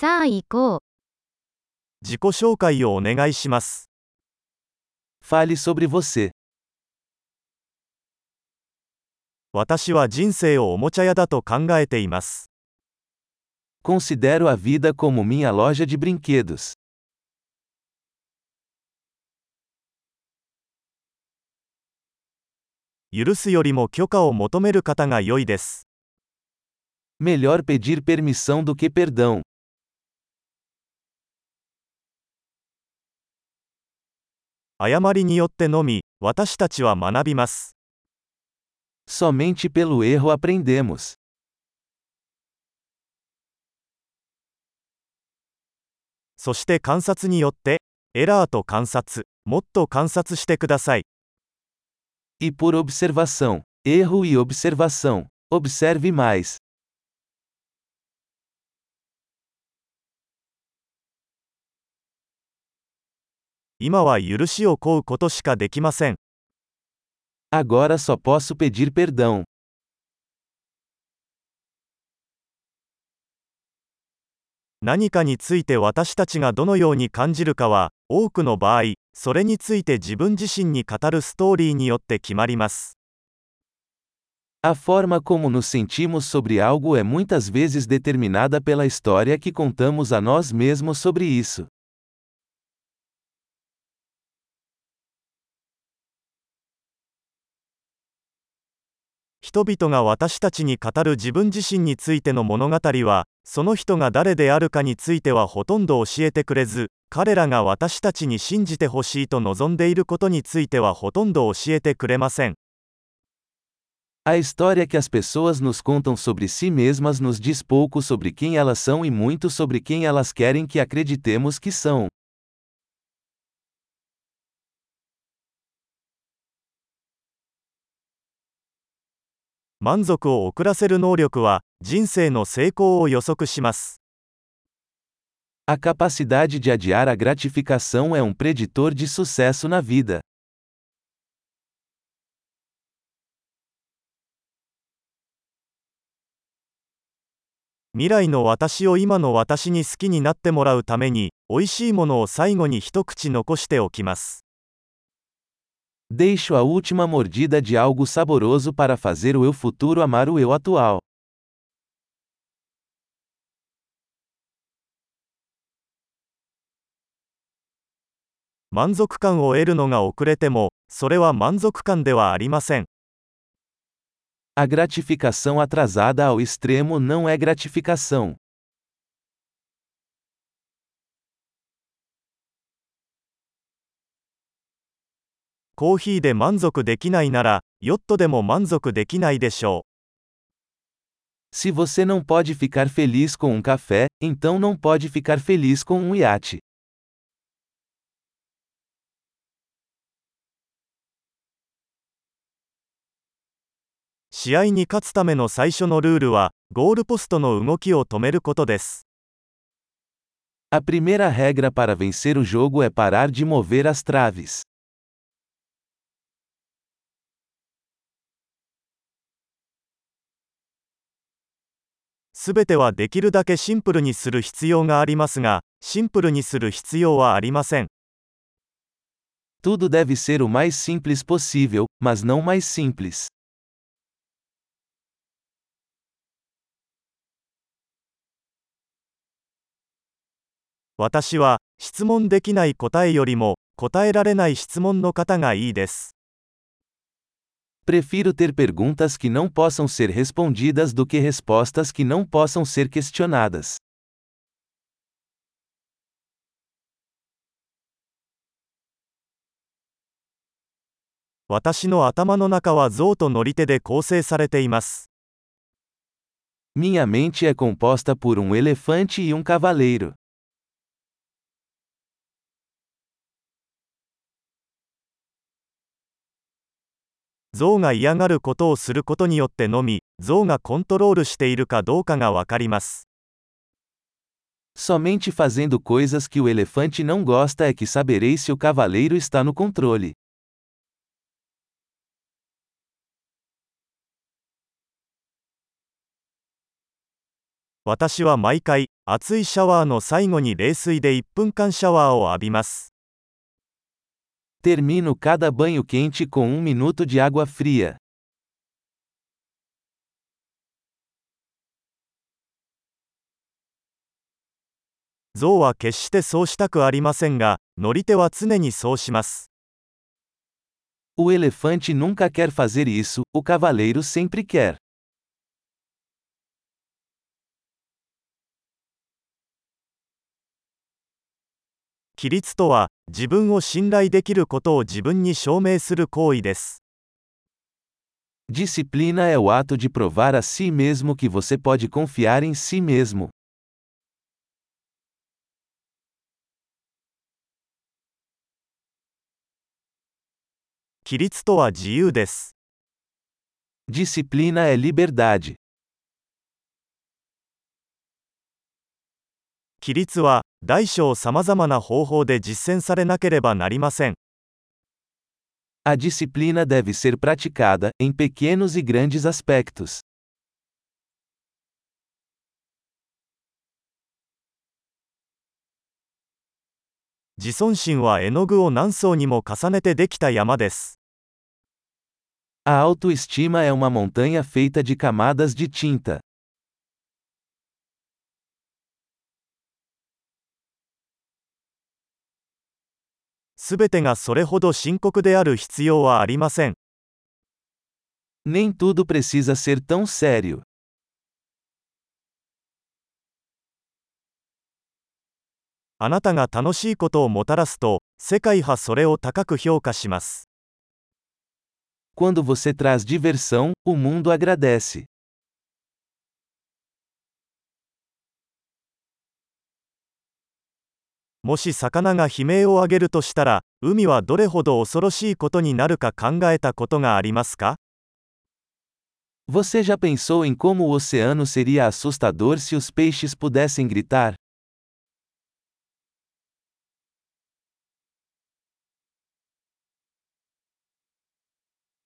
さあ行こう。自己紹介をお願いします。Fale sobre você. 私は人生をおもちゃ屋だと考えています。Considero a vida como minha loja de brinquedos. 許すよりも許可を求める方が良いです。Melhor pedir permissão do que perdão. 誤りによってのみ、私たちは学びます。Somente pelo erro aprendemos. そして観察によって、エラーと観察、もっと観察してください。E por observação. Erro e observação. Observe mais. 今は許しを請うことしかできません。Agora só posso pedir perdão. 何かについて私たちがどのように感じるかは、多くの場合、それについて自分自身に語るストーリーによって決まります。A forma como nos sentimos sobre algo é muitas vezes determinada pela história que contamos a nós mesmos sobre isso. 人々が私たちに語る自分自身についての物語は、その人が誰であるかについてはほとんど教えてくれず、彼らが私たちに信じてほしいと望んでいることについてはほとんど教えてくれません。A história que as pessoas nos contam sobre si mesmas nos diz pouco sobre quem elas são e muito sobre quem elas querem que acreditemos que são. 満足を遅らせる能力は、人生の成功を予測します。A capacidade de adiar a gratificação é um preditor de sucesso na vida. 未来の私を今の私に好きになってもらうために、美味しいものを最後に一口残しておきます。Deixo a última mordida de algo saboroso para fazer o eu futuro amar o eu atual. 満足感を得るのが遅れても、それは満足感ではありません。A gratificação atrasada ao extremo não é gratificação. コーヒーで満足できないなら、ヨットでも満足できないでしょう。Se você não pode ficar feliz com um café, então não pode ficar feliz com um iate. A primeira regra para vencer o jogo é parar de mover as traves. すべてはできるだけシンプルにする必要がありますが、シンプルにする必要はありません。Tudo deve ser o mais simples possível, mas não mais simples. 私は、質問できない答えよりも、答えられない質問の方がいいです。Prefiro ter perguntas que não possam ser respondidas do que respostas que não possam ser questionadas. 私の頭の中は象と乗り手で構成されています。Minha mente é composta por um elefante e um cavaleiro. 象が嫌がることをすることによってのみ、象がコントロールしているかどうかがわかります。Somente fazendo coisas que o elefante não gosta é que saberei se o cavaleiro está no controle.「私は毎回、熱いシャワーの最後に冷水で1分間シャワーを浴びます。Termino cada banho quente com um minuto de água fria. 象は決してそうしたくありませんが、乗り手は常にそうします。O elefante nunca quer fazer isso, o cavaleiro sempre quer. 規律とは、自分を信頼できることを自分に証明する行為です。Disciplina é o ato de provar a si mesmo que você pode confiar em si mesmo. 規律とは自由です。Disciplina é liberdade. 規律は、大小さまざまな方法で実践されなければなりません。 A disciplina deve ser praticada, em pequenos e grandes aspectos. 自尊心は絵の具を何層にも重ねてできた山です。 A autoestima é uma montanha feita de camadas de tinta. すべてがそれほど深刻である必要はありません。Nem tudo precisa ser tão sério. あなたが楽しいことをもたらすと、世界はそれを高く評価します。Quando você traz diversão, o mundo agradece. もし魚が悲鳴を上げるとしたら、海はどれほど恐ろしいことになるか考えたことがありますか Você já pensou em como o oceano seria assustador se os peixes pudessem gritar?